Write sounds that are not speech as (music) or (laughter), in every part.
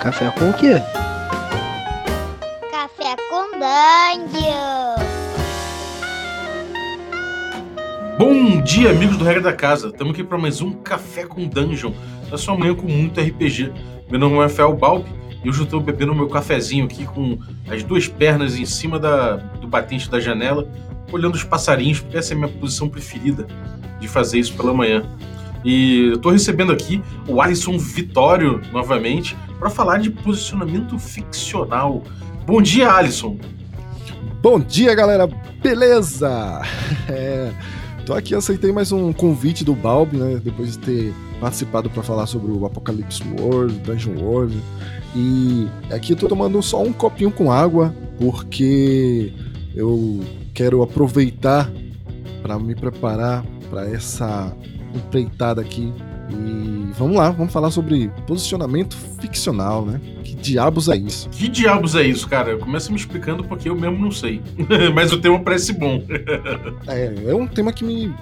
Café com o quê? Café com Dungeon! Bom dia, amigos do Regra da Casa. Estamos aqui para mais um Café com Dungeon, da sua manhã com muito RPG. Meu nome é Rafael Balbi e hoje eu estou bebendo meu cafezinho aqui com as duas pernas em cima da, do batente da janela, olhando os passarinhos, porque essa é a minha posição preferida de fazer isso pela manhã. E eu tô recebendo aqui o Alisson Vitório novamente para falar de posicionamento ficcional. Bom dia, Alisson. Bom dia, galera. Beleza? (laughs) É, tô aqui, aceitei mais um convite do Balbi, né? Depois de ter participado para falar sobre o Apocalypse World, Dungeon World. E aqui eu tô tomando só um copinho com água, porque eu quero aproveitar para me preparar para essa empreitada aqui. E vamos lá, vamos falar sobre posicionamento ficcional, né? Que diabos é isso? Que diabos é isso, cara? Começa me explicando porque eu mesmo não sei. (laughs) Mas o tema parece bom. é, é um tema que me,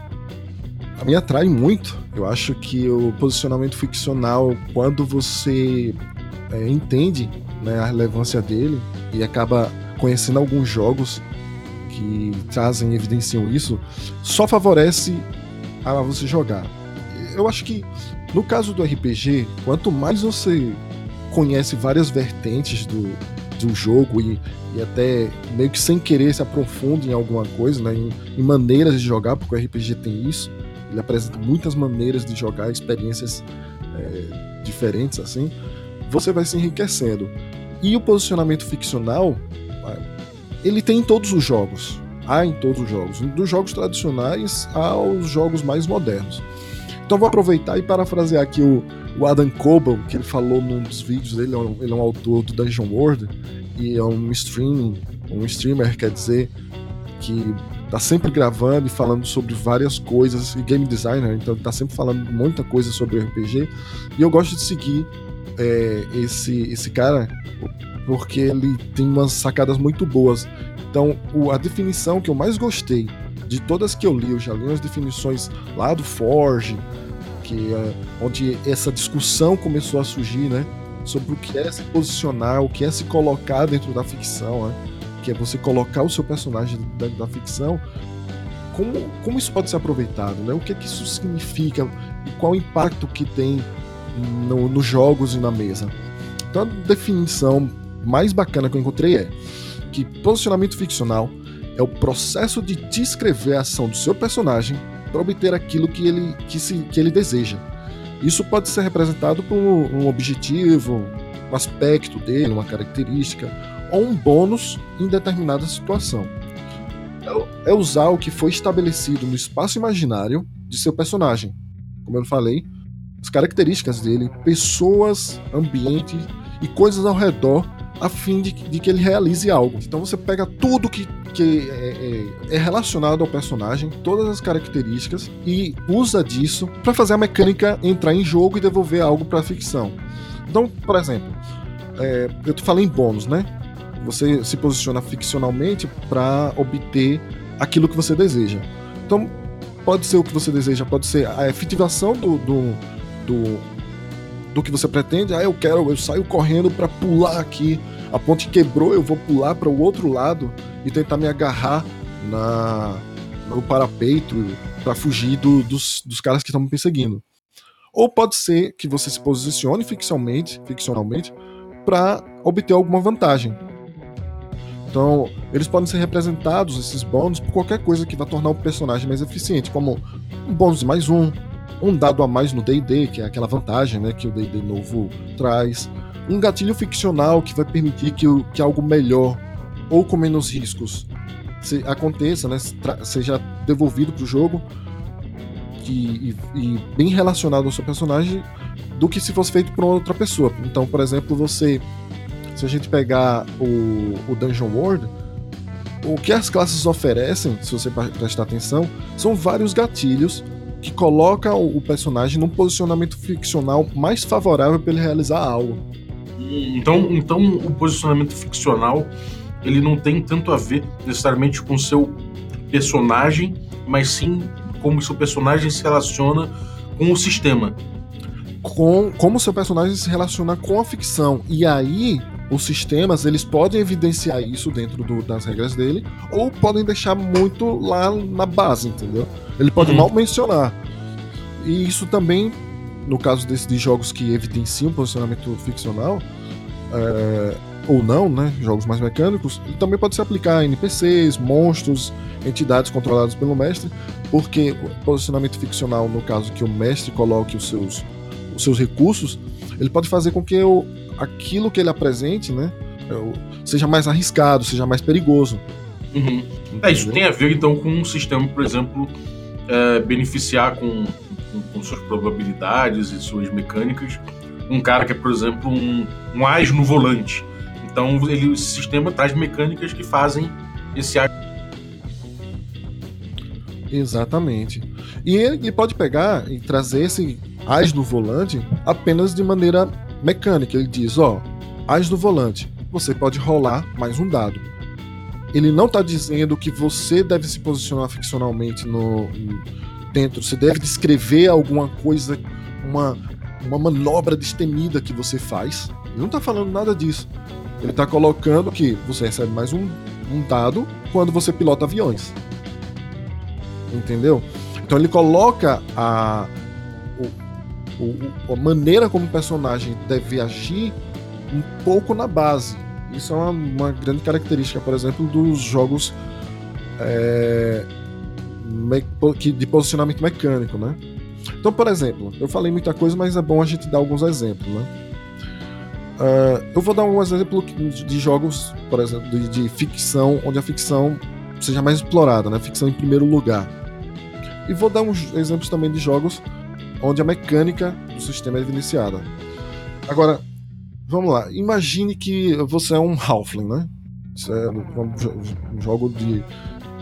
me atrai muito. Eu acho que o posicionamento ficcional, quando você é, entende né, a relevância dele e acaba conhecendo alguns jogos que trazem, evidenciam isso, só favorece a você jogar. Eu acho que no caso do RPG, quanto mais você conhece várias vertentes do, do jogo e, e até meio que sem querer se aprofunda em alguma coisa, né, em, em maneiras de jogar, porque o RPG tem isso, ele apresenta muitas maneiras de jogar, experiências é, diferentes assim, você vai se enriquecendo. E o posicionamento ficcional, ele tem em todos os jogos há em todos os jogos, dos jogos tradicionais aos jogos mais modernos. Então vou aproveitar e parafrasear aqui o, o Adam Coble, que ele falou num dos vídeos dele, ele é um, ele é um autor do Dungeon World e é um streaming, um streamer, quer dizer, que tá sempre gravando e falando sobre várias coisas, e game designer, então ele tá sempre falando muita coisa sobre RPG, e eu gosto de seguir é, esse, esse cara porque ele tem umas sacadas muito boas. Então, o, a definição que eu mais gostei de todas que eu li, eu já li as definições lá do Forge, que é onde essa discussão começou a surgir, né? Sobre o que é se posicionar, o que é se colocar dentro da ficção, né? Que é você colocar o seu personagem dentro da ficção. Como, como isso pode ser aproveitado, né? O que, é que isso significa e qual o impacto que tem no, nos jogos e na mesa. Então, a definição mais bacana que eu encontrei é que posicionamento ficcional é o processo de descrever a ação do seu personagem para obter aquilo que ele, que, se, que ele deseja. Isso pode ser representado por um objetivo, um aspecto dele, uma característica, ou um bônus em determinada situação. É, é usar o que foi estabelecido no espaço imaginário de seu personagem. Como eu falei, as características dele, pessoas, ambiente e coisas ao redor a fim de, de, que ele realize algo. Então você pega tudo que, é, é, é relacionado ao personagem, todas as características, e usa disso para fazer a mecânica entrar em jogo e devolver algo para a ficção. Então, por exemplo, é, eu falei em bônus, né? Você se posiciona ficcionalmente para obter aquilo que você deseja. Então, pode ser o que você deseja, pode ser a efetivação do, do, do do que você pretende. Ah, eu quero, eu saio correndo para pular aqui. A ponte quebrou, eu vou pular para o outro lado e tentar me agarrar na no parapeito para fugir do, dos, dos caras que estão me perseguindo. Ou pode ser que você se posicione ficcionalmente, ficcionalmente para obter alguma vantagem. Então, eles podem ser representados, esses bônus, por qualquer coisa que vá tornar o personagem mais eficiente, como um bônus de mais um, um dado a mais no D&D, que é aquela vantagem né, que o D&D novo traz, um gatilho ficcional que vai permitir que, que algo melhor ou com menos riscos se, aconteça, né, seja devolvido para o jogo e, e, bem relacionado ao seu personagem do que se fosse feito por outra pessoa. Então, por exemplo, você, se a gente pegar o, o Dungeon World, o que as classes oferecem, se você prestar atenção, são vários gatilhos que coloca o personagem num posicionamento ficcional mais favorável para ele realizar algo. Então, então o posicionamento ficcional ele não tem tanto a ver necessariamente com seu personagem, mas sim como seu personagem se relaciona com o sistema. com como seu personagem se relaciona com a ficção. E aí, os sistemas eles podem evidenciar isso dentro do, das regras dele, ou podem deixar muito lá na base, entendeu? Ele pode uhum. mal mencionar. E isso também, no caso desses de jogos que evidenciam posicionamento ficcional, é, ou não, né? Jogos mais mecânicos, também pode se aplicar a NPCs, monstros, entidades controladas pelo mestre, porque o posicionamento ficcional, no caso que o mestre coloque os seus, os seus recursos, ele pode fazer com que o, aquilo que ele apresente, né, é seja mais arriscado, seja mais perigoso. Uhum. É, isso tem a ver então com um sistema, por exemplo, é, beneficiar com, com, com, suas probabilidades e suas mecânicas um cara que é, por exemplo, um, um as no volante. Então ele, esse sistema traz mecânicas que fazem esse as Exatamente. E ele pode pegar e trazer esse as no volante apenas de maneira mecânica. Ele diz: ó, as no volante, você pode rolar mais um dado. Ele não está dizendo que você deve se posicionar ficcionalmente no dentro. Você deve descrever alguma coisa, uma, uma manobra destemida que você faz. Ele não está falando nada disso. Ele está colocando que você recebe mais um, um dado quando você pilota aviões entendeu? Então ele coloca a, a maneira como o personagem deve agir um pouco na base. Isso é uma, uma grande característica, por exemplo, dos jogos é, de posicionamento mecânico, né? Então, por exemplo, eu falei muita coisa, mas é bom a gente dar alguns exemplos, né? Uh, eu vou dar um exemplo de jogos, por exemplo, de, de, ficção, onde a ficção seja mais explorada, né? Ficção em primeiro lugar. E vou dar uns exemplos também de jogos onde a mecânica do sistema é evidenciada. Agora, vamos lá. Imagine que você é um Halfling, né? Isso é um, jogo de,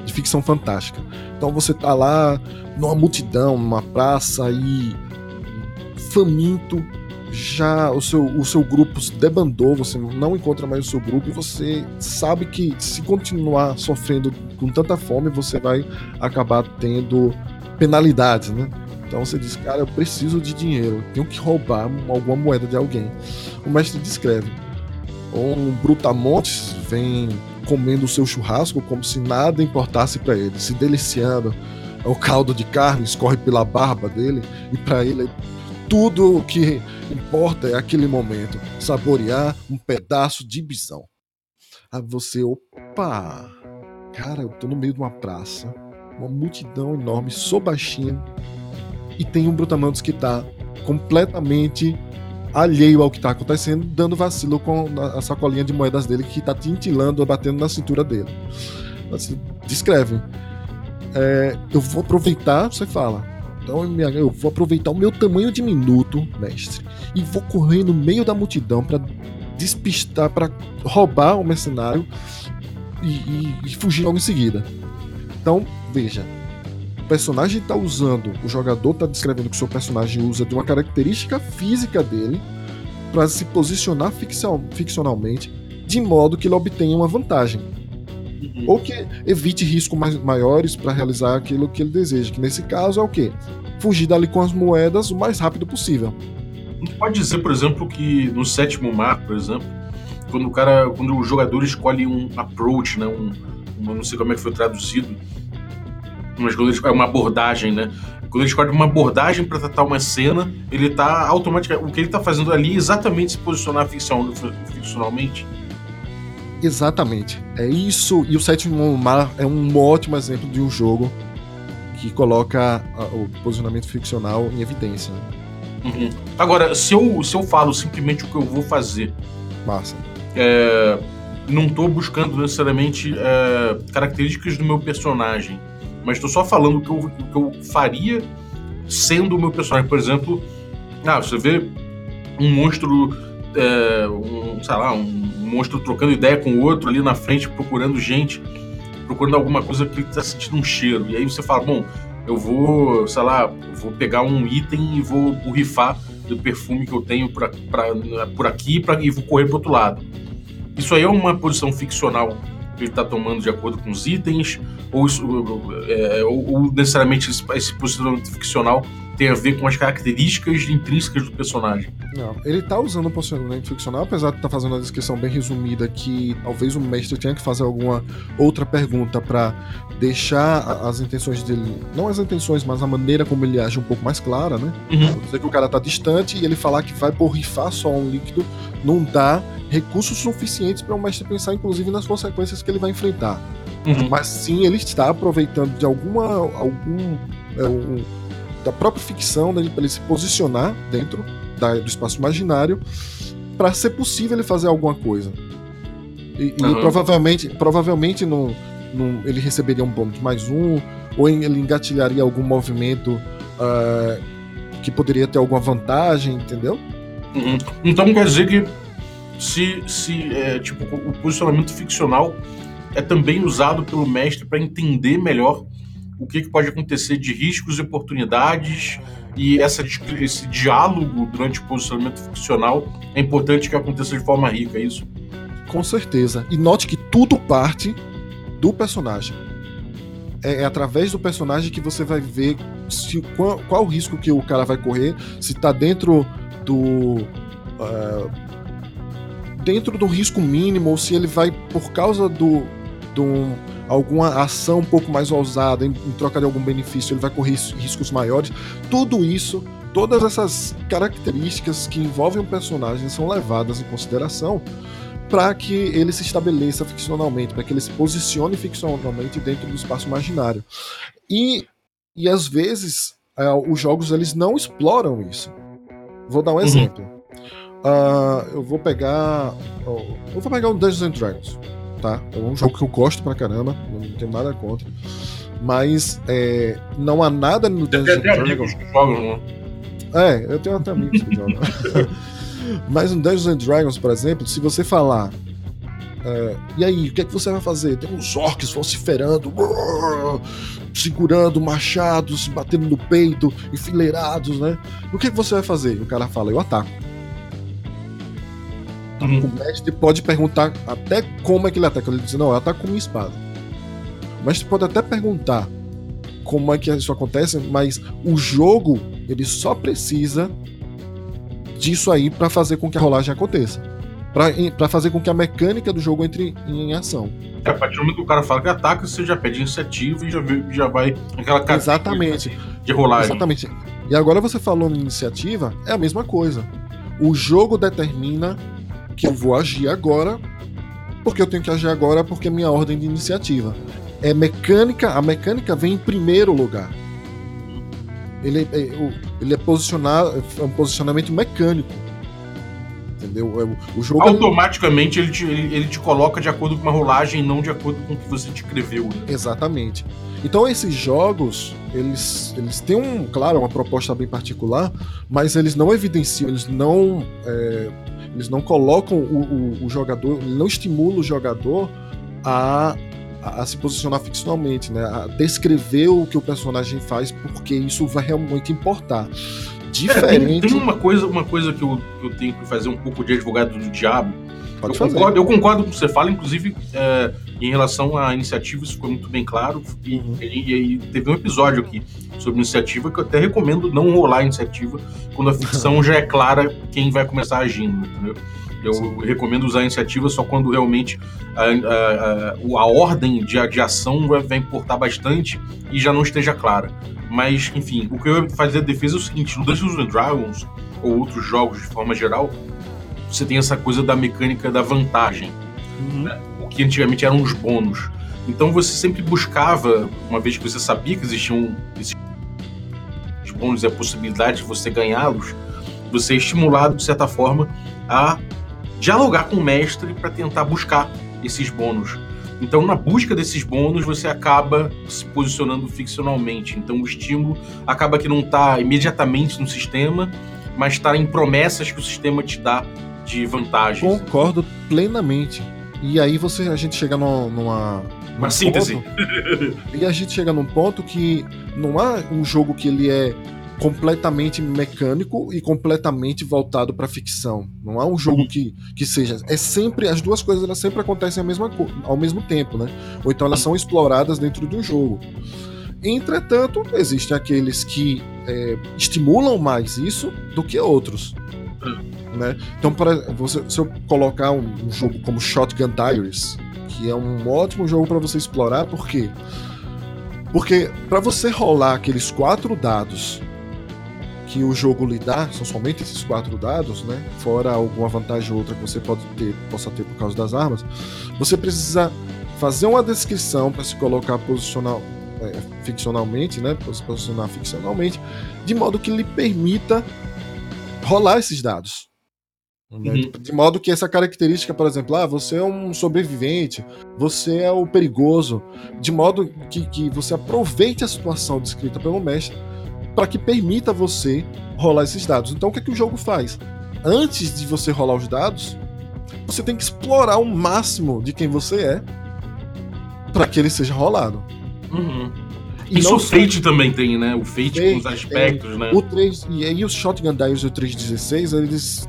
de ficção fantástica. Então você tá lá numa multidão, numa praça e faminto, já o seu, o seu grupo se debandou, você não encontra mais o seu grupo e você sabe que se continuar sofrendo com tanta fome, você vai acabar tendo penalidades, né? Então você diz, cara, eu preciso de dinheiro, tenho que roubar alguma moeda de alguém. O mestre descreve. Um brutamontes vem comendo o seu churrasco como se nada importasse para ele, se deliciando. O caldo de carne escorre pela barba dele e para ele tudo o que importa é aquele momento, saborear um pedaço de bisão. Aí você, opa, cara, eu tô no meio de uma praça uma multidão enorme, sou baixinho, e tem um Brutamontes que tá completamente alheio ao que tá acontecendo, dando vacilo com a sacolinha de moedas dele que tá tintilando, batendo na cintura dele. Assim, descreve. É, eu vou aproveitar, você fala. Então eu vou aproveitar o meu tamanho diminuto, mestre, e vou correr no meio da multidão para despistar, para roubar o mercenário e, e, e fugir logo em seguida. Então, veja, o personagem está usando, o jogador está descrevendo que o seu personagem usa de uma característica física dele para se posicionar ficcionalmente de modo que ele obtenha uma vantagem. Uhum. Ou que evite riscos mais, maiores para realizar aquilo que ele deseja. Que nesse caso é o quê? Fugir dali com as moedas o mais rápido possível. A gente pode dizer, por exemplo, que no sétimo mar, por exemplo, quando o cara, quando o jogador escolhe um approach, né, um, um não sei como é que foi traduzido, mas quando ele escolhe uma abordagem, né? Quando ele escolhe uma abordagem para tratar uma cena, ele tá automaticamente. O que ele tá fazendo ali é exatamente se posicionar ficcionalmente. Exatamente. É isso. E o Sétimo Mar é um ótimo exemplo de um jogo que coloca o posicionamento ficcional em evidência. Né? Uhum. Agora, se eu, se eu falo simplesmente o que eu vou fazer. Massa. É, não tô buscando necessariamente é, características do meu personagem mas estou só falando o que, eu, o que eu faria sendo o meu personagem. Por exemplo, ah, você vê um monstro, é, um, sei lá, um monstro trocando ideia com o outro ali na frente, procurando gente, procurando alguma coisa que ele está sentindo um cheiro. E aí você fala, bom, eu vou, sei lá, vou pegar um item e vou borrifar do perfume que eu tenho pra, pra, por aqui pra, e vou correr pro outro lado. Isso aí é uma posição ficcional que ele está tomando de acordo com os itens, ou, isso, é, ou, ou necessariamente esse posicionamento ficcional tem a ver com as características intrínsecas do personagem. Não, ele tá usando o posicionamento ficcional, apesar de estar tá fazendo uma descrição bem resumida que talvez o mestre tenha que fazer alguma outra pergunta para deixar as intenções dele, não as intenções, mas a maneira como ele age um pouco mais clara, né? Uhum. Dizer que o cara tá distante e ele falar que vai borrifar só um líquido não dá recursos suficientes para o mestre pensar, inclusive, nas consequências que ele vai enfrentar. Uhum. Mas sim, ele está aproveitando de alguma algum é, um, da própria ficção dele para ele se posicionar dentro da, do espaço imaginário para ser possível ele fazer alguma coisa. E, uhum. e provavelmente, provavelmente no, no, ele receberia um bônus mais um, ou ele engatilharia algum movimento uh, que poderia ter alguma vantagem, entendeu? Uhum. Então quer dizer que se, se é, tipo, o posicionamento ficcional é também usado pelo mestre para entender melhor o que, que pode acontecer de riscos e oportunidades e essa, esse diálogo durante o posicionamento ficcional é importante que aconteça de forma rica, é isso? Com certeza. E note que tudo parte do personagem. É, é através do personagem que você vai ver se, qual, qual, o risco que o cara vai correr, se está dentro do. Uh, dentro do risco mínimo, ou se ele vai, por causa do, do alguma ação um pouco mais ousada em, em troca de algum benefício, ele vai correr riscos maiores. Tudo isso, todas essas características que envolvem um personagem são levadas em consideração para que ele se estabeleça ficcionalmente, para que ele se posicione ficcionalmente dentro do espaço imaginário. E, e às vezes é, os jogos eles não exploram isso. Vou dar um uhum. exemplo. Uh, eu vou pegar. eu vou pegar um Dungeons and Dragons tá? É um jogo que eu gosto pra caramba, não tenho nada contra. Mas é, não há nada no Dungeons Dragons. Né? É, eu tenho até amigos que jogam. (laughs) Mas no Dungeons Dragons, por exemplo, se você falar. É, e aí, o que é que você vai fazer? Tem uns orcs vociferando, brrr, segurando machados, batendo no peito, enfileirados, né? O que é que você vai fazer? O cara fala, eu ataco. Uhum. O mestre pode perguntar até como é que ele ataca. Ele diz, não, eu ataco com minha espada. O mestre pode até perguntar como é que isso acontece, mas o jogo, ele só precisa disso aí para fazer com que a rolagem aconteça. para fazer com que a mecânica do jogo entre em ação. É, a partir do momento que o cara fala que ataca, você já pede iniciativa e já, já vai aquela Exatamente. de rolagem. Exatamente. E agora você falou em iniciativa, é a mesma coisa. O jogo determina que eu vou agir agora, porque eu tenho que agir agora porque é minha ordem de iniciativa. É mecânica, a mecânica vem em primeiro lugar. Ele, é, ele é posicionado, é um posicionamento mecânico. Entendeu? É, o jogo Automaticamente ele, te, ele, te coloca de acordo com uma rolagem e não de acordo com o que você descreveu. Né? Exatamente. Então esses jogos, eles, eles têm um, claro, uma proposta bem particular, mas eles não evidenciam, eles não é, eles não colocam o, o, o jogador, não estimula o jogador a, a, a, se posicionar ficcionalmente, né? A descrever o que o personagem faz, porque isso vai realmente importar. Diferente. É, tem, tem, uma coisa, uma coisa que eu, que eu tenho que fazer um pouco de advogado do diabo. Pode eu, fazer. Concordo, eu concordo com o que você fala, inclusive é, em relação à iniciativa, isso ficou muito bem claro. E, uhum. e, e, teve um episódio aqui sobre iniciativa que eu até recomendo não rolar a iniciativa quando a ficção (laughs) já é clara quem vai começar agindo, entendeu? Eu recomendo usar a iniciativa só quando realmente a, a, a, a ordem de, de ação vai, vai, importar bastante e já não esteja clara. Mas, enfim, o que eu ia fazer a defesa é o seguinte: no Dungeons and Dragons, ou outros jogos de forma geral, você tem essa coisa da mecânica da vantagem. Uhum. Né? O que antigamente eram os bônus. Então você sempre buscava, uma vez que você sabia que existiam esses bônus e a possibilidade de você ganhá-los, você é estimulado, de certa forma, a dialogar com o mestre para tentar buscar esses bônus. Então, na busca desses bônus, você acaba se posicionando ficcionalmente. Então, o estímulo acaba que não está imediatamente no sistema, mas está em promessas que o sistema te dá de vantagens. Concordo plenamente. E aí você a gente chega numa, numa uma síntese. Ponto, (laughs) e a gente chega num ponto que não há um jogo que ele é completamente mecânico e completamente voltado para ficção. Não há um jogo uhum. que, que seja. É sempre as duas coisas elas sempre acontecem ao mesmo, ao mesmo tempo, né? Ou então elas são exploradas dentro do jogo. Entretanto, existem aqueles que é, estimulam mais isso do que outros. Né? Então, para você, se eu colocar um, um, jogo como Shotgun Diaries, que é um ótimo jogo para você explorar, por quê? Porque para você rolar aqueles quatro dados que o jogo lhe dá, são somente esses quatro dados, né? Fora alguma vantagem ou outra que você pode ter, possa ter por causa das armas, você precisa fazer uma descrição para se colocar posicional, é, ficcionalmente, né? Se posicionar ficcionalmente, de modo que lhe permita rolar esses dados. Né? Uhum. De modo que essa característica, por exemplo, ah, você é um sobrevivente, você é o perigoso, de modo que, que você aproveite a situação descrita pelo mestre para que permita você rolar esses dados. Então, o que, é que o jogo faz? Antes de você rolar os dados, você tem que explorar o máximo de quem você é para que ele seja rolado. Uhum. Isso o Fate também tem, né? O Fate, Fate com os aspectos, né? O 3, e aí os Shotgun Dials do 316, eles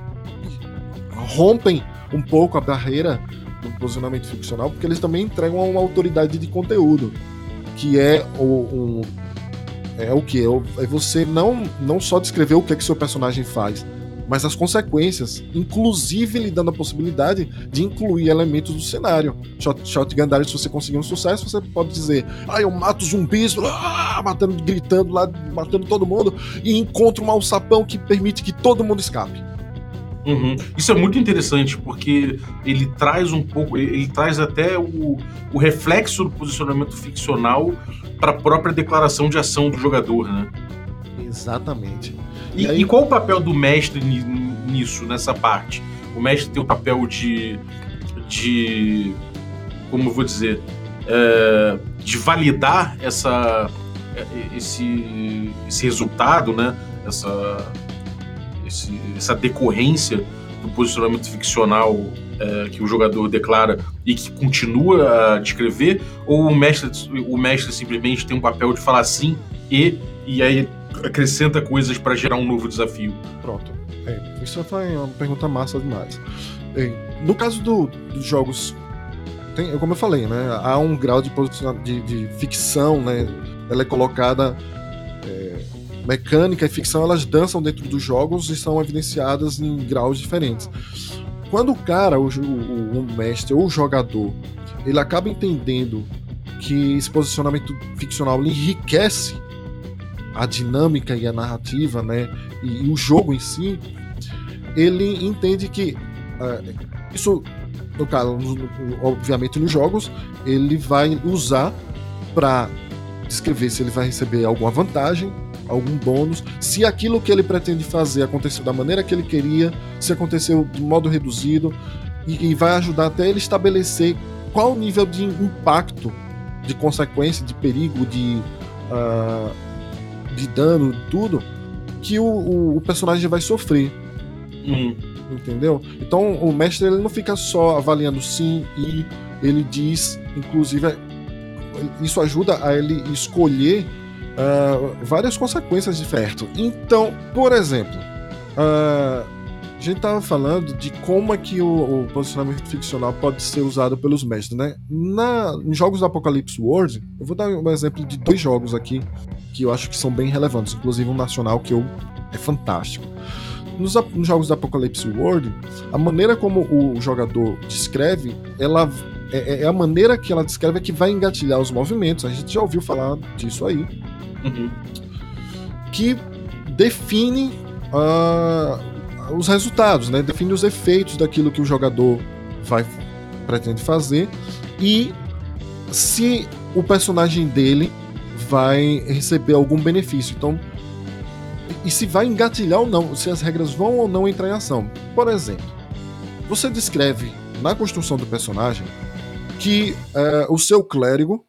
rompem um pouco a barreira do posicionamento ficcional, porque eles também entregam uma autoridade de conteúdo, que é o, um, é o que? É, é você não, não só descrever o que, é que seu personagem faz, mas as consequências, inclusive lhe dando a possibilidade de incluir elementos do cenário. Shot, Shotgun Diary, se você conseguir um sucesso, você pode dizer, ah, eu mato zumbis, ah, matando, gritando lá, matando todo mundo, e encontro um alçapão que permite que todo mundo escape. Uhum. Isso é muito interessante, porque ele traz um pouco, ele, ele traz até o, o, reflexo do posicionamento ficcional para a própria declaração de ação do jogador, né? Exatamente. E, e, aí... e, qual o papel do mestre nisso, nessa parte? O mestre tem o papel de. de como eu vou dizer? É, de validar essa, é, esse, esse resultado, né? Essa esse, essa decorrência do posicionamento ficcional é, que o jogador declara e que continua a descrever, ou o mestre, o mestre simplesmente tem um papel de falar sim e, e aí acrescenta coisas para gerar um novo desafio? Pronto. É, isso foi uma pergunta massa demais. É, no caso do, dos jogos, tem, como eu falei, né, há um grau de, de, de ficção, né, ela é colocada mecânica e ficção elas dançam dentro dos jogos e são evidenciadas em graus diferentes. Quando o cara, o, o, o mestre ou o jogador, ele acaba entendendo que esse posicionamento ficcional enriquece a dinâmica e a narrativa, né, e, e o jogo em si, ele entende que uh, isso, no caso, obviamente nos jogos, ele vai usar para descrever se ele vai receber alguma vantagem algum bônus, se aquilo que ele pretende fazer aconteceu da maneira que ele queria, se aconteceu de modo reduzido, e, e vai ajudar até ele estabelecer qual o nível de impacto, de consequência, de perigo, de, uh, de dano, tudo, que o, o, o personagem vai sofrer. Uhum. Entendeu? Então o mestre ele não fica só avaliando sim e ele diz, inclusive, isso ajuda a ele escolher uh, várias consequências de ferto. Então, por exemplo, uh, a gente estava falando de como é que o, o, posicionamento ficcional pode ser usado pelos mestres, né? Na, em jogos do Apocalypse World, eu vou dar um exemplo de dois jogos aqui que eu acho que são bem relevantes, inclusive um nacional que eu, é fantástico. Nos, nos jogos do Apocalypse World, a maneira como o jogador descreve, ela é, é, a maneira que ela descreve é que vai engatilhar os movimentos. A gente já ouviu falar disso aí. Uhum. Que define uh, os resultados, né? define os efeitos daquilo que o jogador vai pretende fazer e se o personagem dele vai receber algum benefício. Então, e se vai engatilhar ou não, se as regras vão ou não entrar em ação. Por exemplo, você descreve na construção do personagem que uh, o seu clérigo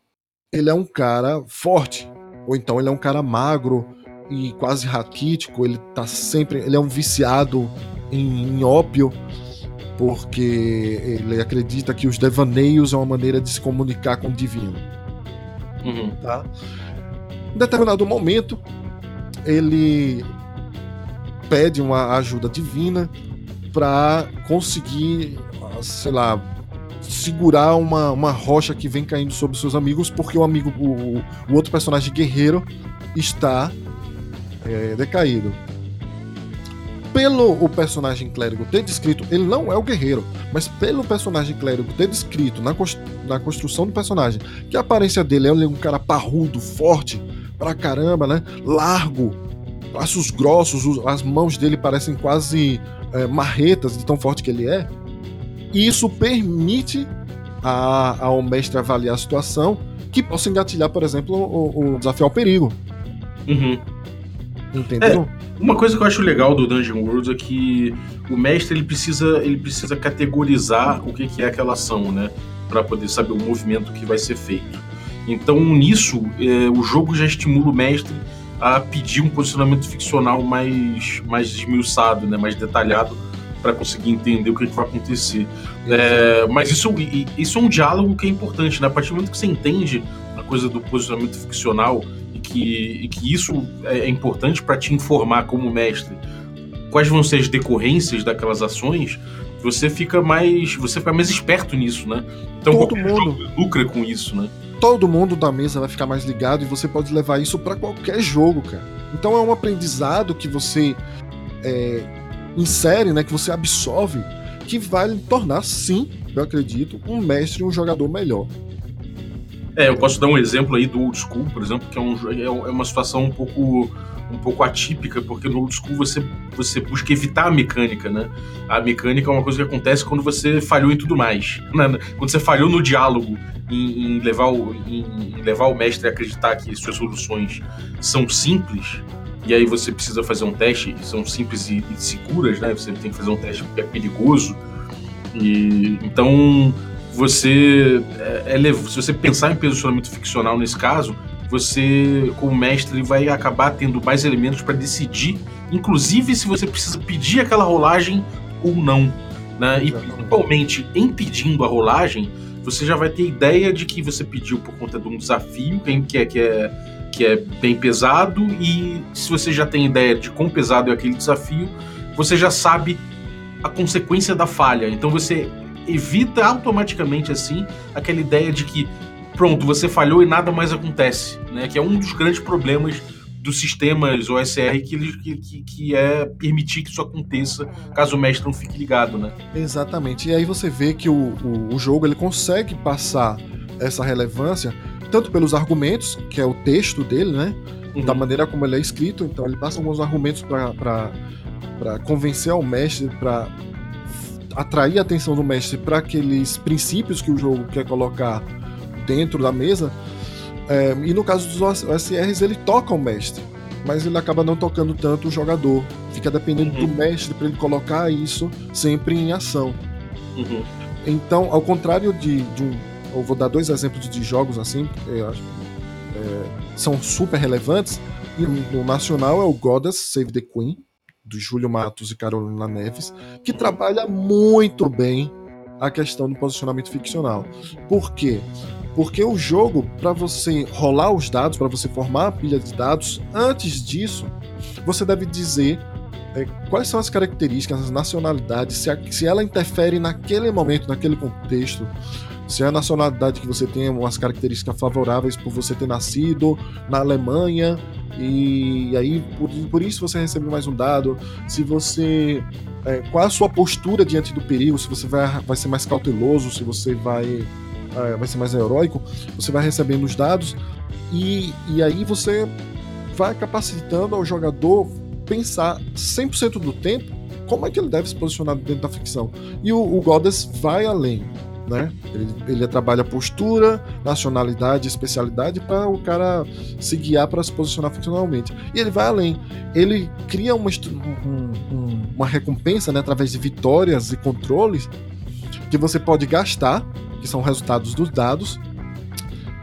ele é um cara forte, ou então ele é um cara magro e quase raquítico, ele tá sempre. Ele é um viciado em, em ópio, porque ele acredita que os devaneios é uma maneira de se comunicar com o divino. Uhum. Tá? Em determinado momento, ele pede uma ajuda divina para conseguir, sei lá, segurar uma, uma rocha que vem caindo sobre seus amigos, porque o amigo, o, o outro personagem guerreiro, está é, decaído. Pelo o personagem clérigo ter descrito, ele não é o guerreiro, mas pelo personagem clérigo ter descrito na, na construção do personagem, que a aparência dele é um cara parrudo, forte, pra caramba, né? Largo, braços grossos, as mãos dele parecem quase é, marretas de tão forte que ele é. E isso permite a, ao mestre avaliar a situação que possa engatilhar, por exemplo, o, o desafio ao perigo. Uhum. Entendeu? É, uma coisa que eu acho legal do Dungeon World é que o mestre ele precisa, ele precisa categorizar o que, que é aquela ação, né? Para poder saber o movimento que vai ser feito. Então, nisso, é, o jogo já estimula o mestre a pedir um posicionamento ficcional mais, mais esmiuçado, né? mais detalhado para conseguir entender o que, que vai acontecer. É, mas isso, isso é um diálogo que é importante, né? A partir do momento que você entende a coisa do posicionamento ficcional e que, e que isso é, é importante para te informar como mestre quais vão ser as decorrências daquelas ações, você fica mais você fica mais esperto nisso, né? Então Todo mundo lucra com isso, né? Todo mundo da mesa vai ficar mais ligado e você pode levar isso para qualquer jogo, cara. Então é um aprendizado que você é, insere, né, que você absorve, que vai lhe tornar, sim, eu acredito, um mestre e um jogador melhor. É, eu posso dar um exemplo aí do Old School, por exemplo, que é, um, é, é uma situação um pouco um pouco atípica, porque no old school você, você busca evitar a mecânica, né? A mecânica é uma coisa que acontece quando você falhou em tudo mais. (laughs) Né? Quando você falhou no diálogo, em, em levar o, em, em, levar o mestre a acreditar que suas soluções são simples, e aí você precisa fazer um teste, são simples e, e seguras, né? Você tem que fazer um teste que é perigoso. E então você é, é, se você pensar em posicionamento ficcional nesse caso, você como mestre vai acabar tendo mais elementos para decidir, inclusive se você precisa pedir aquela rolagem ou não, né? E principalmente em pedindo a rolagem, você já vai ter ideia de que você pediu por conta de um desafio que é, que é que é bem pesado, e se você já tem ideia de quão pesado é aquele desafio, você já sabe a consequência da falha. Então você evita automaticamente assim aquela ideia de que pronto, você falhou e nada mais acontece, né? Que é um dos grandes problemas dos sistemas OSR que, que, que é permitir que isso aconteça caso o mestre não fique ligado, né? Exatamente. E aí você vê que o, o, o jogo ele consegue passar essa relevância tanto pelos argumentos, que é o texto dele, né? Uhum. Da maneira como ele é escrito. Então ele passa alguns argumentos para convencer o mestre, para atrair a atenção do mestre para aqueles princípios que o jogo quer colocar dentro da mesa. É, e no caso dos OSRs, ele toca o mestre, mas ele acaba não tocando tanto o jogador. Fica dependendo uhum. do mestre para ele colocar isso sempre em ação. Uhum. Então, ao contrário de, de um eu vou dar dois exemplos de jogos assim, eu acho, é, são super relevantes. E no nacional é o Goddess Save the Queen, do Júlio Matos e Carolina Neves, que trabalha muito bem a questão do posicionamento ficcional. Por quê? Porque o jogo, para você rolar os dados, para você formar a pilha de dados, antes disso, você deve dizer é, quais são as características, as nacionalidades, se, a, se ela interfere naquele momento, naquele contexto, se a nacionalidade que você tem umas características favoráveis por você ter nascido na Alemanha e aí por, por isso você recebe mais um dado, se você é, qual a sua postura diante do perigo, se você vai, vai ser mais cauteloso, se você vai é, vai ser mais heróico, você vai recebendo os dados. E, e aí você vai capacitando ao jogador pensar 100% do tempo como é que ele deve se posicionar dentro da ficção. E o, o Goddess vai além né? Ele, ele trabalha postura, nacionalidade, especialidade para o cara se guiar para se posicionar ficcionalmente. E ele vai além. Ele cria uma, um, uma recompensa né, através de vitórias e controles que você pode gastar, que são resultados dos dados,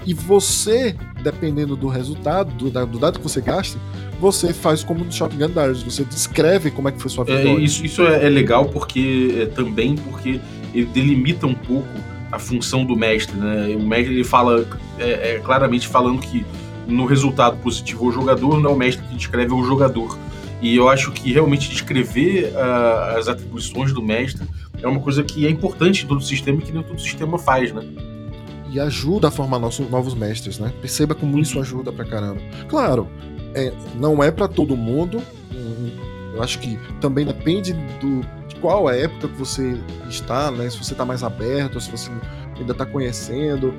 e você, dependendo do resultado, do, do dado que você gaste, você faz como no Shotgun Diaries, você descreve como é que foi sua é, vitória. É, isso, isso é, é legal porque é, também porque ele delimita um pouco a função do mestre, né? O mestre ele fala é, é, claramente falando que no resultado positivo ao jogador não é o mestre que descreve é o jogador. E eu acho que realmente descrever uh, as atribuições do mestre é uma coisa que é importante em todo sistema e que nem todo sistema faz, né? E ajuda a formar nossos novos mestres, né? Perceba como isso ajuda pra caramba. Claro, é, não é para todo mundo. Eu acho que também depende do, qual a época que você está, né? Se você está mais aberto, se você ainda está conhecendo.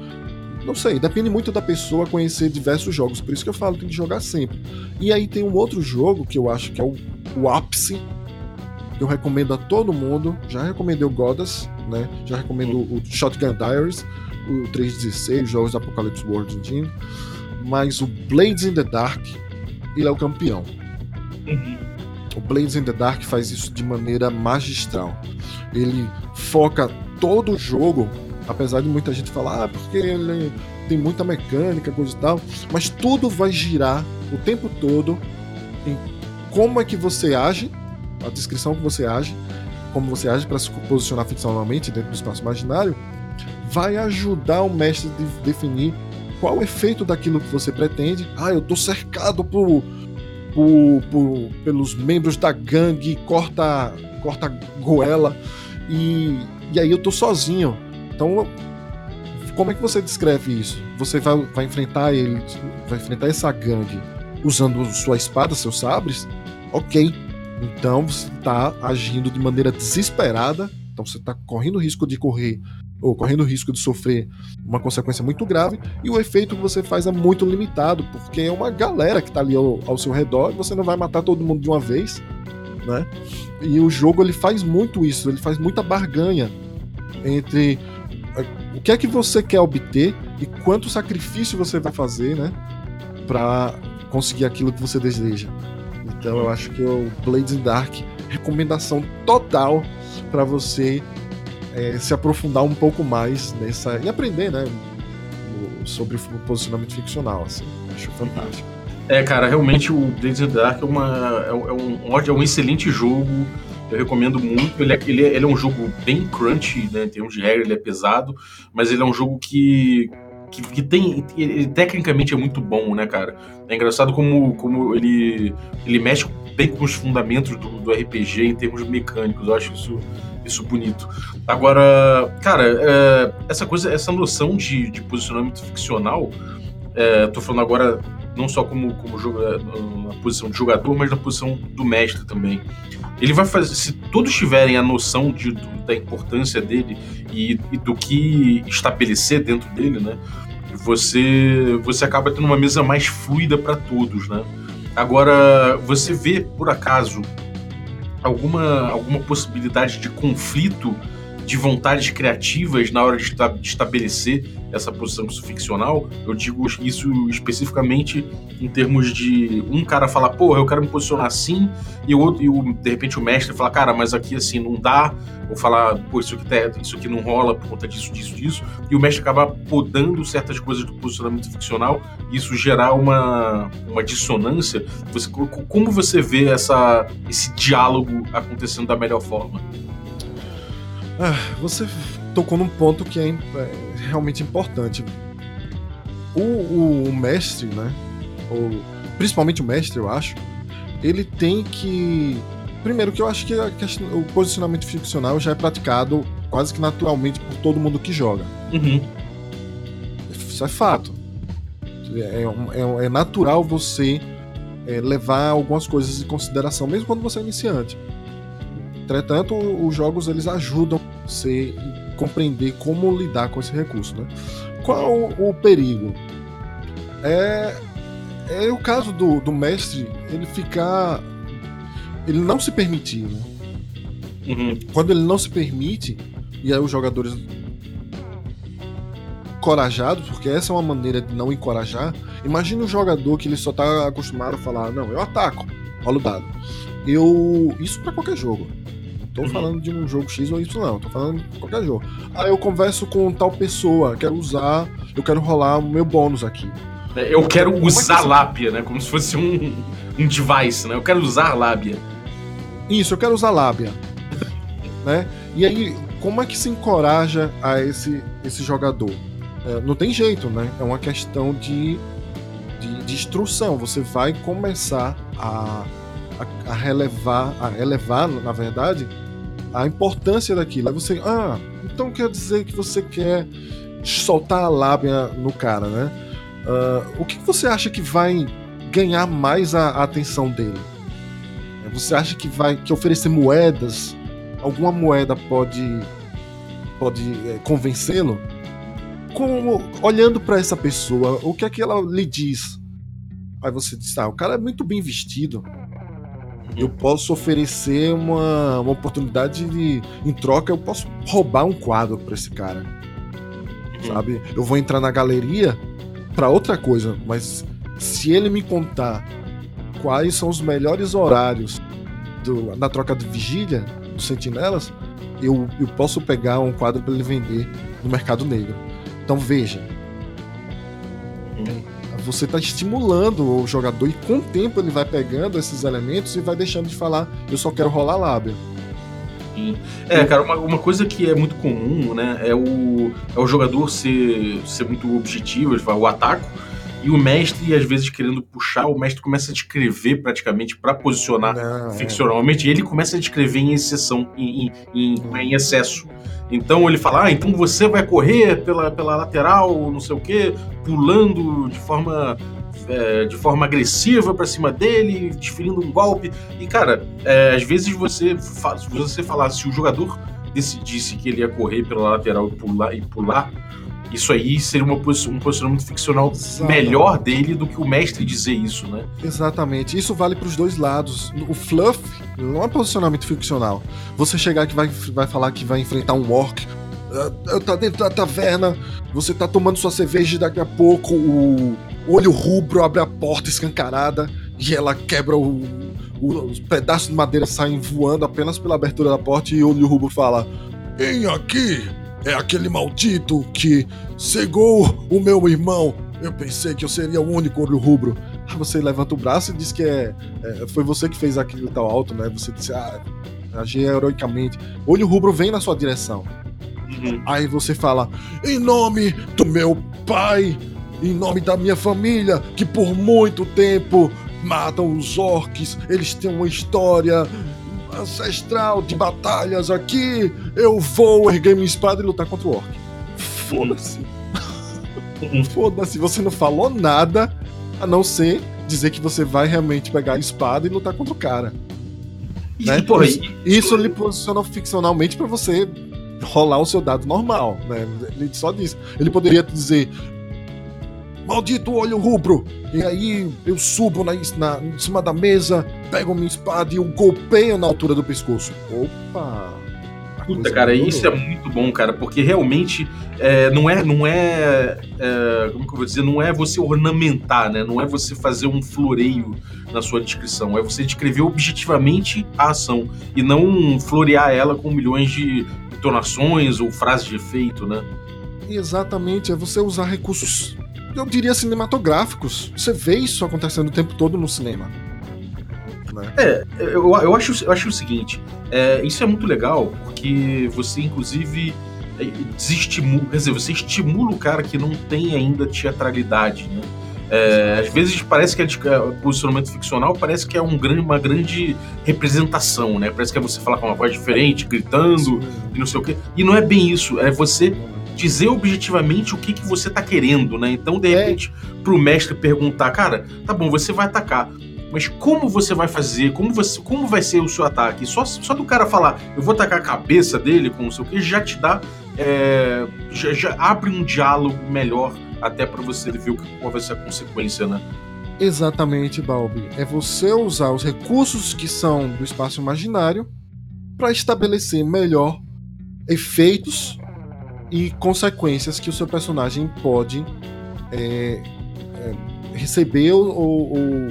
Não sei, depende muito da pessoa conhecer diversos jogos. Por isso que eu falo, tem que jogar sempre. E aí tem um outro jogo que eu acho que é o, o ápice. Que eu recomendo a todo mundo. Já recomendei o Godas, né? Já recomendo o Shotgun Diaries, o 316, os jogos da Apocalypse World Engine. Mas o Blades in the Dark, ele é o campeão. Uhum. O Blades in the Dark faz isso de maneira magistral. Ele foca todo o jogo Apesar de muita gente falar, ah, porque ele tem muita mecânica, coisa e tal, mas tudo vai girar o tempo todo em como é que você age, a descrição que você age, como você age para se posicionar ficcionalmente dentro do espaço imaginário, vai ajudar o mestre a de definir qual o efeito daquilo que você pretende. Ah, eu tô cercado por, por, por pelos membros da gangue, corta, corta goela, e, e aí eu tô sozinho. Então, como é que você descreve isso? Você vai, vai enfrentar ele, vai enfrentar essa gangue usando sua espada, seus sabres? Ok. Então você está agindo de maneira desesperada. Então você está correndo o risco de correr ou correndo o risco de sofrer uma consequência muito grave, e o efeito que você faz é muito limitado, porque é uma galera que está ali ao, ao, seu redor, e você não vai matar todo mundo de uma vez, né? E o jogo ele faz muito isso, ele faz muita barganha entre o que é que você quer obter e quanto sacrifício você vai fazer, né, para conseguir aquilo que você deseja. Então eu acho que o Blades in Dark recomendação total para você é, se aprofundar um pouco mais nessa e aprender, né, sobre o posicionamento ficcional, assim. Acho fantástico. É, cara, realmente o Blades in Dark é, uma, é, um, é um excelente jogo eu recomendo muito. Ele é, ele é, ele é um jogo bem crunchy, né? Em termos de regra, ele é pesado, mas ele é um jogo que, que, que, tem. Ele, tecnicamente é muito bom, né, cara? É engraçado como, como ele, ele mexe bem com os fundamentos do, do RPG em termos mecânicos. Eu acho isso, isso bonito. Agora, cara, é, essa coisa, essa noção de, de posicionamento ficcional, é, tô falando agora não só como, como jogo, é, na posição de jogador, mas na posição do mestre também ele vai fazer. Se todos tiverem a noção de, da importância dele e, e, do que estabelecer dentro dele, né? Você, você acaba tendo uma mesa mais fluida para todos, né? Agora, você vê, por acaso, alguma, alguma possibilidade de conflito de vontades criativas na hora de, de estabelecer essa posição ficcional. Eu digo isso especificamente em termos de um cara falar, pô, eu quero me posicionar assim, e o outro, e o, de repente o mestre fala, cara, mas aqui assim não dá, ou falar, pô, isso aqui, tá, isso aqui não rola por conta disso, disso, disso, e o mestre acaba podando certas coisas do posicionamento ficcional, e isso gerar uma, uma dissonância. Você, como você vê essa, esse diálogo acontecendo da melhor forma? Ah, você tocou num ponto que é, é realmente importante. O, o, o mestre, né? Ou, principalmente o mestre, eu acho, ele tem que. Primeiro, que eu acho que a, o posicionamento ficcional já é praticado quase que naturalmente por todo mundo que joga. Uhum. Isso é fato. É, é, é natural você é, levar algumas coisas em consideração, mesmo quando você é iniciante. Entretanto, os jogos eles ajudam você a compreender como lidar com esse recurso, né? Qual o perigo? É, é o caso do, do mestre ele ficar, ele não se permitir. Né? Uhum. Quando ele não se permite e aí os jogadores encorajados, porque essa é uma maneira de não encorajar. Imagina um jogador que ele só tá acostumado a falar, não, eu ataco, rola o dado. Eu. Isso para qualquer jogo tô uhum. falando de um jogo X ou Y, não. Tô falando de qualquer jogo. Aí eu converso com tal pessoa, quero usar, eu quero rolar o meu bônus aqui. É, eu quero Como usar é que lábia, né? Como se fosse um, um device, né? Eu quero usar lábia. Isso, eu quero usar lábia. né? E aí, como é que se encoraja a esse, esse jogador? É, não tem jeito, né? É uma questão de, de, de instrução. Você vai começar a a, a relevar, a elevar, na verdade, a importância daquilo. Aí você, ah, então quer dizer que você quer soltar a lábia no cara, né? Uh, o que você acha que vai ganhar mais a, a, atenção dele? Você acha que vai que oferecer moedas, alguma moeda pode pode é, convencê-lo? Como olhando para essa pessoa, o que é que ela lhe diz? Aí você diz, ah, o cara é muito bem vestido. Eu posso oferecer uma, uma oportunidade de. Em troca, eu posso roubar um quadro para esse cara. Sabe? Eu vou entrar na galeria para outra coisa, mas se ele me contar quais são os melhores horários do, na troca de vigília dos sentinelas, eu, eu posso pegar um quadro para ele vender no mercado negro. Então veja. Uhum você está estimulando o jogador e com o tempo ele vai pegando esses elementos e vai deixando de falar, eu só quero rolar lábia. É, cara, uma, uma, coisa que é muito comum, né, é o, é o jogador ser, ser muito objetivo, ele fala, o ataco, e o mestre, às vezes, querendo puxar, o mestre começa a descrever praticamente para posicionar Não, é. ficcionalmente, é. e ele começa a descrever em exceção, em, em, em, em excesso. Então ele fala, ah, então você vai correr pela, pela lateral, não sei o quê, pulando de forma é, de forma agressiva para cima dele, desferindo um golpe. E cara, é, às vezes você você falar se o jogador decidisse que ele ia correr pela lateral e pular e pular isso aí seria uma posição, um posicionamento ficcional Exatamente. melhor dele do que o mestre dizer isso, né? Exatamente. Isso vale para os dois lados. O fluff não é posicionamento ficcional. Você chegar que vai, vai falar que vai enfrentar um orc, uh, tá dentro da taverna, você tá tomando sua cerveja e daqui a pouco o olho rubro abre a porta escancarada e ela quebra o, o, os pedaços de madeira saem voando apenas pela abertura da porta e o olho rubro fala: Vem aqui! É aquele maldito que cegou o meu irmão. Eu pensei que eu seria o único olho rubro. Aí você levanta o braço e diz que é, é foi você que fez aquilo tal alto, né? Você disse, ah, agi heroicamente. Olho rubro vem na sua direção. Uhum. Aí você fala, em nome do meu pai, em nome da minha família, que por muito tempo matam os orcs, eles têm uma história ancestral de batalhas aqui, eu vou erguer minha espada e lutar contra o orc. Foda-se. (laughs) Foda-se, você não falou nada a não ser dizer que você vai realmente pegar a espada e lutar contra o cara. E, né? porra, isso, isso lhe posicionou ficcionalmente para você rolar o seu dado normal, né? Ele só diz. Ele poderia dizer: Maldito olho rubro! E aí eu subo na, na, em cima da mesa, pego minha espada e o golpeio na altura do pescoço. Opa! Puta, cara, isso é muito bom, cara, porque realmente é, não é, não é, é, como que eu vou dizer, não é você ornamentar, né? Não é você fazer um floreio na sua descrição, é você descrever objetivamente a ação e não florear ela com milhões de entonações ou frases de efeito, né? Exatamente, é você usar recursos eu diria, cinematográficos. Você vê isso acontecendo o tempo todo no cinema. Né? É, eu, eu, acho, eu acho o seguinte: é, isso é muito legal, porque você, inclusive, é, desestimula, quer dizer, você estimula o cara que não tem ainda teatralidade, né? É, às vezes parece que é o posicionamento ficcional parece que é um grande, uma grande representação, né? Parece que é você falar com uma voz diferente, gritando e não sei o quê. E não é bem isso, é você dizer objetivamente o que, que você tá querendo, né? Então, de repente, é. pro mestre perguntar, cara, tá bom, você vai atacar. Mas como você vai fazer? Como, você, como vai ser o seu ataque? Só, só do cara falar, eu vou atacar a cabeça dele com não sei o que, já te dá. É, já, já, abre um diálogo melhor até para você ver o que qual vai ser a consequência, né? Exatamente, Balbi. É você usar os recursos que são do espaço imaginário para estabelecer melhor efeitos e consequências que o seu personagem pode é, é, receber ou, ou,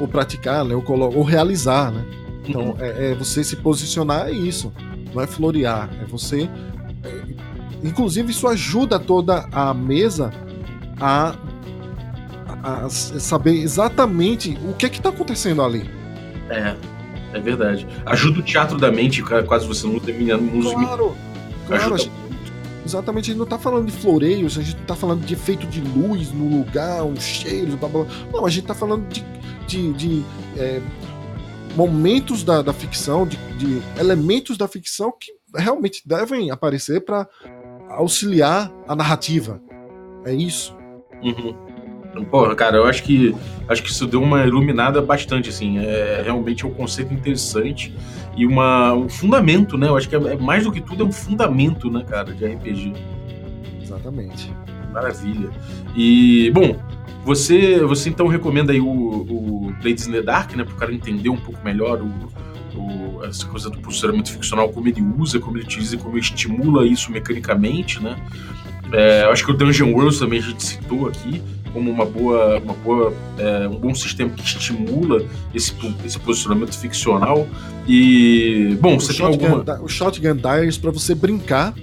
ou, praticar, né? ou, ou realizar. Né? Então, uhum. é, é, você se posicionar é isso, não é florear, é você. É, inclusive, isso ajuda toda a mesa a, a, a saber exatamente o que é está acontecendo ali. É, é verdade. Ajuda o teatro da mente, quase você não termina. Claro, claro. Ajuda Exatamente, a gente não tá falando de floreios, a gente não tá falando de efeito de luz no lugar, um cheiro, blá blá blá. Não, a gente tá falando de, de, de é, momentos da, da ficção, de, de elementos da ficção que realmente devem aparecer para auxiliar a narrativa. É isso. Uhum. Porra, cara, eu acho que acho que isso deu uma iluminada bastante, assim. É realmente um conceito interessante e uma, um fundamento, né? Eu acho que é, é mais do que tudo é um fundamento, né, cara, de RPG. Exatamente. Maravilha. E, bom, você, você então recomenda aí o, o Blades in the Dark, né? Para o cara entender um pouco melhor o, o, essa coisa do posicionamento ficcional, como ele usa, como ele utiliza, como ele estimula isso mecanicamente, né? É, acho que o Dungeon World também a gente citou aqui como uma boa, uma boa é, um bom sistema que estimula esse, esse posicionamento ficcional. E, bom, o você tem alguma... O Shotgun Diaries para você brincar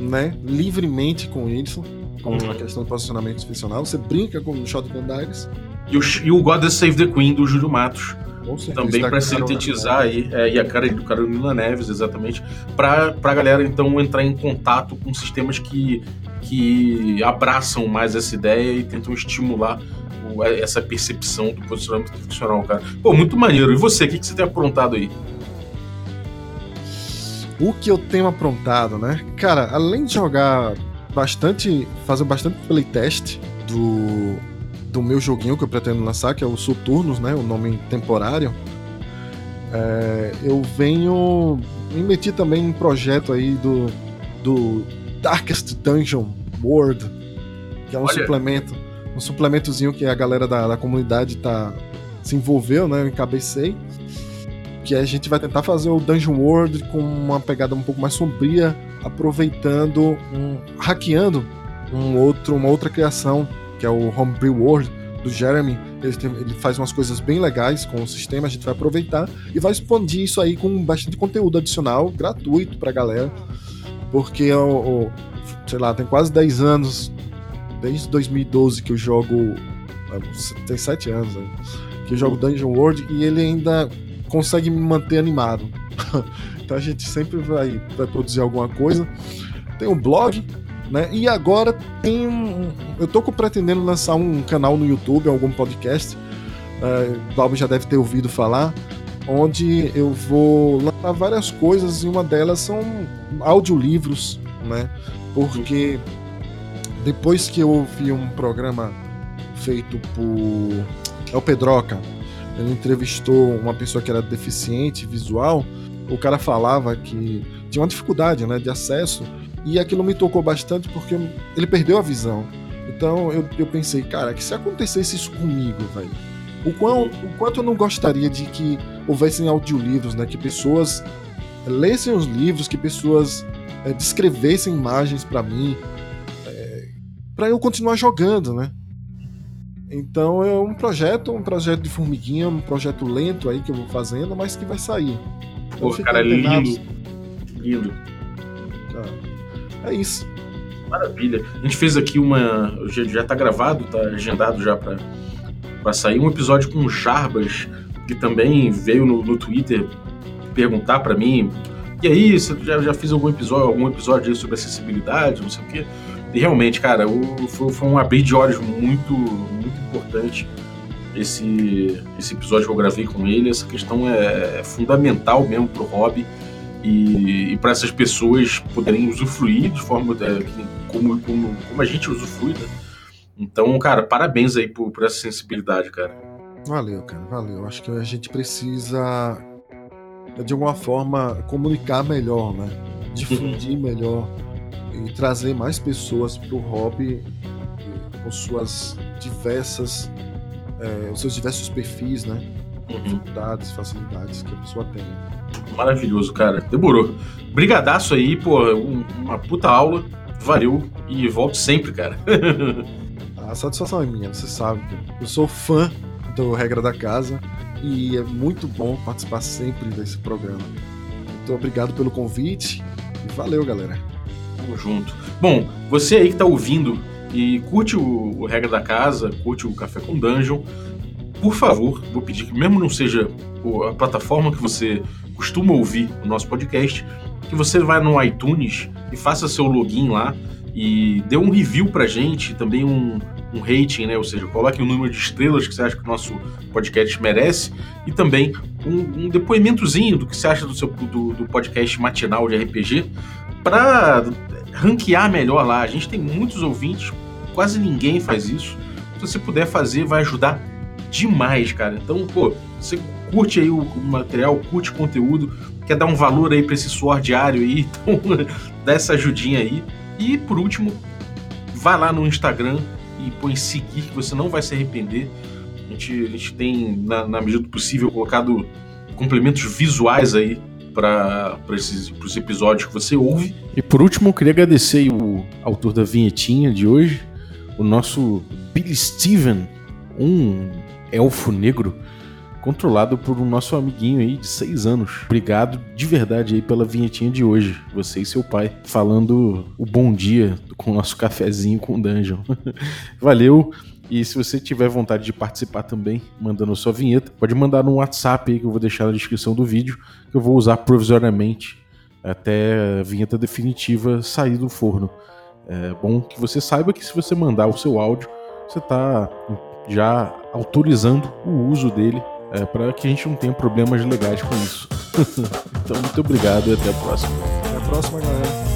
né, livremente com isso, com uhum. a questão do posicionamento ficcional. Você brinca com o Shotgun Diaries. E o, e o God Save the Queen do Júlio Matos. Também para sintetizar aí, é, e a cara do Carolina Neves, exatamente, para a galera então entrar em contato com sistemas que que abraçam mais essa ideia e tentam estimular o, essa percepção do posicionamento ficcional, cara. Pô, muito maneiro. E você, o que, que você tem aprontado aí? O que eu tenho aprontado, né? Cara, além de jogar bastante, fazer bastante playtest do, do meu joguinho que eu pretendo lançar, que é o Soturnos, né? O nome temporário. É, eu venho me meti também em um projeto aí do, do Darkest Dungeon World, que é um Olha. suplemento, um suplementozinho que a galera da, da comunidade tá se envolveu, né? Eu encabecei. Que a gente vai tentar fazer o Dungeon World com uma pegada um pouco mais sombria, aproveitando, um, hackeando um outro, uma outra criação, que é o Homebrew World do Jeremy. Ele, tem, ele, faz umas coisas bem legais com o sistema, a gente vai aproveitar e vai expandir isso aí com bastante conteúdo adicional, gratuito pra galera porque o, o, sei lá, tem quase 10 anos, desde 2012 que eu jogo, é, tem 7 anos aí, que eu jogo Dungeon World e ele ainda consegue me manter animado. (laughs) então a gente sempre vai, vai produzir alguma coisa. Tem um blog, né? E agora tem um, eu tô pretendendo lançar um canal no YouTube, algum podcast. Uh, já deve ter ouvido falar, onde eu vou lançar várias coisas e uma delas são audiolivros, né? Porque depois que eu ouvi um programa feito por é o Pedroca, ele entrevistou uma pessoa que era deficiente visual, o cara falava que tinha uma dificuldade, né, de acesso e aquilo me tocou bastante porque ele perdeu a visão. Então eu, eu pensei, cara, que se acontecesse isso comigo, velho, o, quão, o quanto eu não gostaria de que houvessem audiolivros, né? Que pessoas lessem os livros, que pessoas é, descrevessem imagens para mim, é, para eu continuar jogando, né? Então é um projeto, um projeto de formiguinha, um projeto lento aí que eu vou fazendo, mas que vai sair. Pô, cara, lindo. Lindo. É isso. Maravilha. A gente fez aqui uma. Já, já tá gravado, tá agendado já para sair um episódio com o Jarbas, que também veio no, no Twitter perguntar para mim. E aí, você já, já fiz algum episódio, algum episódio sobre acessibilidade, não sei o quê. E realmente, cara, o, foi, foi um abrir de olhos muito, muito importante esse, esse episódio que eu gravei com ele. Essa questão é, é fundamental mesmo pro hobby e, e para essas pessoas poderem usufruir de forma é, como, como, como a gente usufrui, né? Então, cara, parabéns aí por, por essa sensibilidade, cara. Valeu, cara, valeu. Acho que a gente precisa, de alguma forma, comunicar melhor, né? Difundir uhum. melhor e trazer mais pessoas para o hobby com suas diversas, é, os seus diversos perfis, né? Uhum. Dificuldades, facilidades que a pessoa tem. Maravilhoso, cara. Demorou. Brigadaço aí, pô, um, uma puta aula. Valeu e volte sempre, cara. (laughs) A satisfação é minha, você sabe. Eu sou fã do Regra da Casa e é muito bom participar sempre desse programa. Muito obrigado pelo convite e valeu, galera. Tamo junto. Bom, você aí que tá ouvindo e curte o, o Regra da Casa, curte o Café com Dungeon, por favor, vou pedir que, mesmo não seja a plataforma que você costuma ouvir o nosso podcast, que você vá no iTunes e faça seu login lá e dê um review pra gente, também um, um rating, né? Ou seja, coloque o número de estrelas que você acha que o nosso podcast merece e também um, um depoimentozinho do que você acha do seu do, do podcast matinal de RPG para ranquear melhor lá. A gente tem muitos ouvintes, quase ninguém faz isso. Se você puder fazer, vai ajudar demais, cara. Então, pô, você curte aí o, material, curte o conteúdo, quer dar um valor aí para esse suor diário aí, (laughs) então dá essa ajudinha aí. E por último, vá lá no Instagram e põe seguir, que você não vai se arrepender. A gente, a gente tem, na, na medida do possível, colocado complementos visuais aí para pros episódios que você ouve. E por último, eu queria agradecer o autor da vinhetinha de hoje, o nosso Billy Steven, um elfo negro controlado por um nosso amiguinho aí de seis anos. Obrigado de verdade aí pela vinhetinha de hoje. Você e seu pai falando o bom dia com o nosso cafezinho com Dungeon. (laughs) Valeu! E se você tiver vontade de participar também, mandando a sua vinheta, pode mandar no WhatsApp aí que eu vou deixar na descrição do vídeo, que eu vou usar provisoriamente até a vinheta definitiva sair do forno. É bom que você saiba que se você mandar o seu áudio, você está já autorizando o uso dele é, para que a gente não tenha problemas legais com isso. (laughs) então, muito obrigado e até a próxima. Até a próxima, galera.